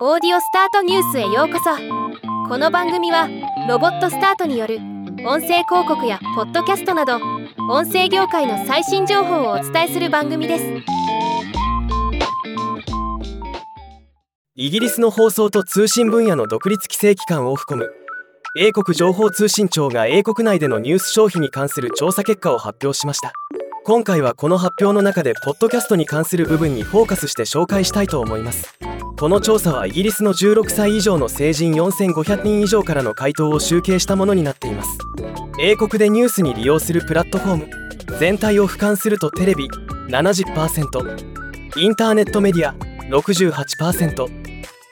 オーディオスタートニュースへようこそ。この番組はロボットスタートによる音声広告やポッドキャストなど音声業界の最新情報をお伝えする番組です。イギリスの放送と通信分野の独立規制機関オフコム英国情報通信庁が英国内でのニュース消費に関する調査結果を発表しました。今回はこの発表の中でポッドキャストに関する部分にフォーカスして紹介したいと思います。この調査はイギリスの16歳以上の成人4500人以上からの回答を集計したものになっています。英国でニュースに利用するプラットフォーム。全体を俯瞰するとテレビ。70%インターネットメディア。68%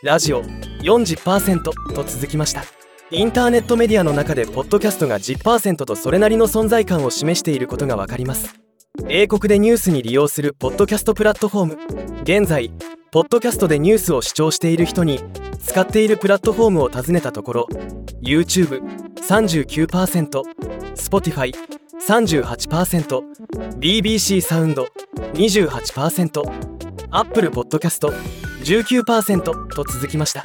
ラジオ。40%と続きました。インターネットメディアの中でポッドキャストが10%とそれなりの存在感を示していることが分かります。英国でニュースに利用するポッドキャストプラットフォーム。現在ポッドキャストでニュースを視聴している人に使っているプラットフォームを尋ねたところ YouTube39% Spotify 38% BBC サウンド28% Apple Podcast 19%と続きました。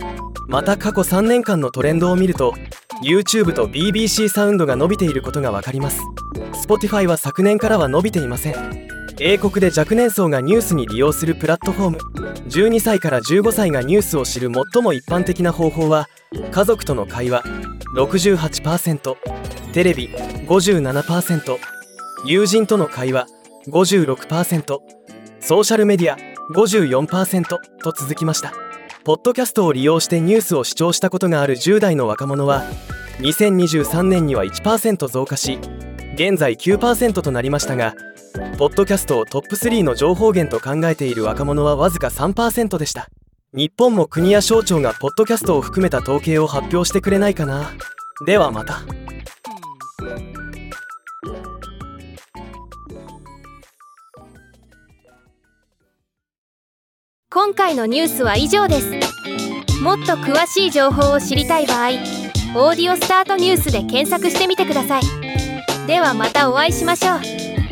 また過去3年間のトレンドを見ると YouTube と BBC サウンドが伸びていることが分かります。Spotify は昨年からは伸びていません。英国で若年層がニュースに利用するプラットフォーム。12歳から15歳がニュースを知る最も一般的な方法は家族との会話。68%テレビ。57%友人との会話。56%ソーシャルメディア。54%と続きました。ポッドキャストを利用してニュースを視聴したことがある10代の若者は2023年には1%増加し現在9%となりましたがポッドキャストをトップ3の情報源と考えている若者はわずか3%でした。日本も国や省庁がポッドキャストを含めた統計を発表してくれないかな。ではまた。今回のニュースは以上です。もっと詳しい情報を知りたい場合「オーディオスタートニュース」で検索してみてください。ではまたお会いしましょう。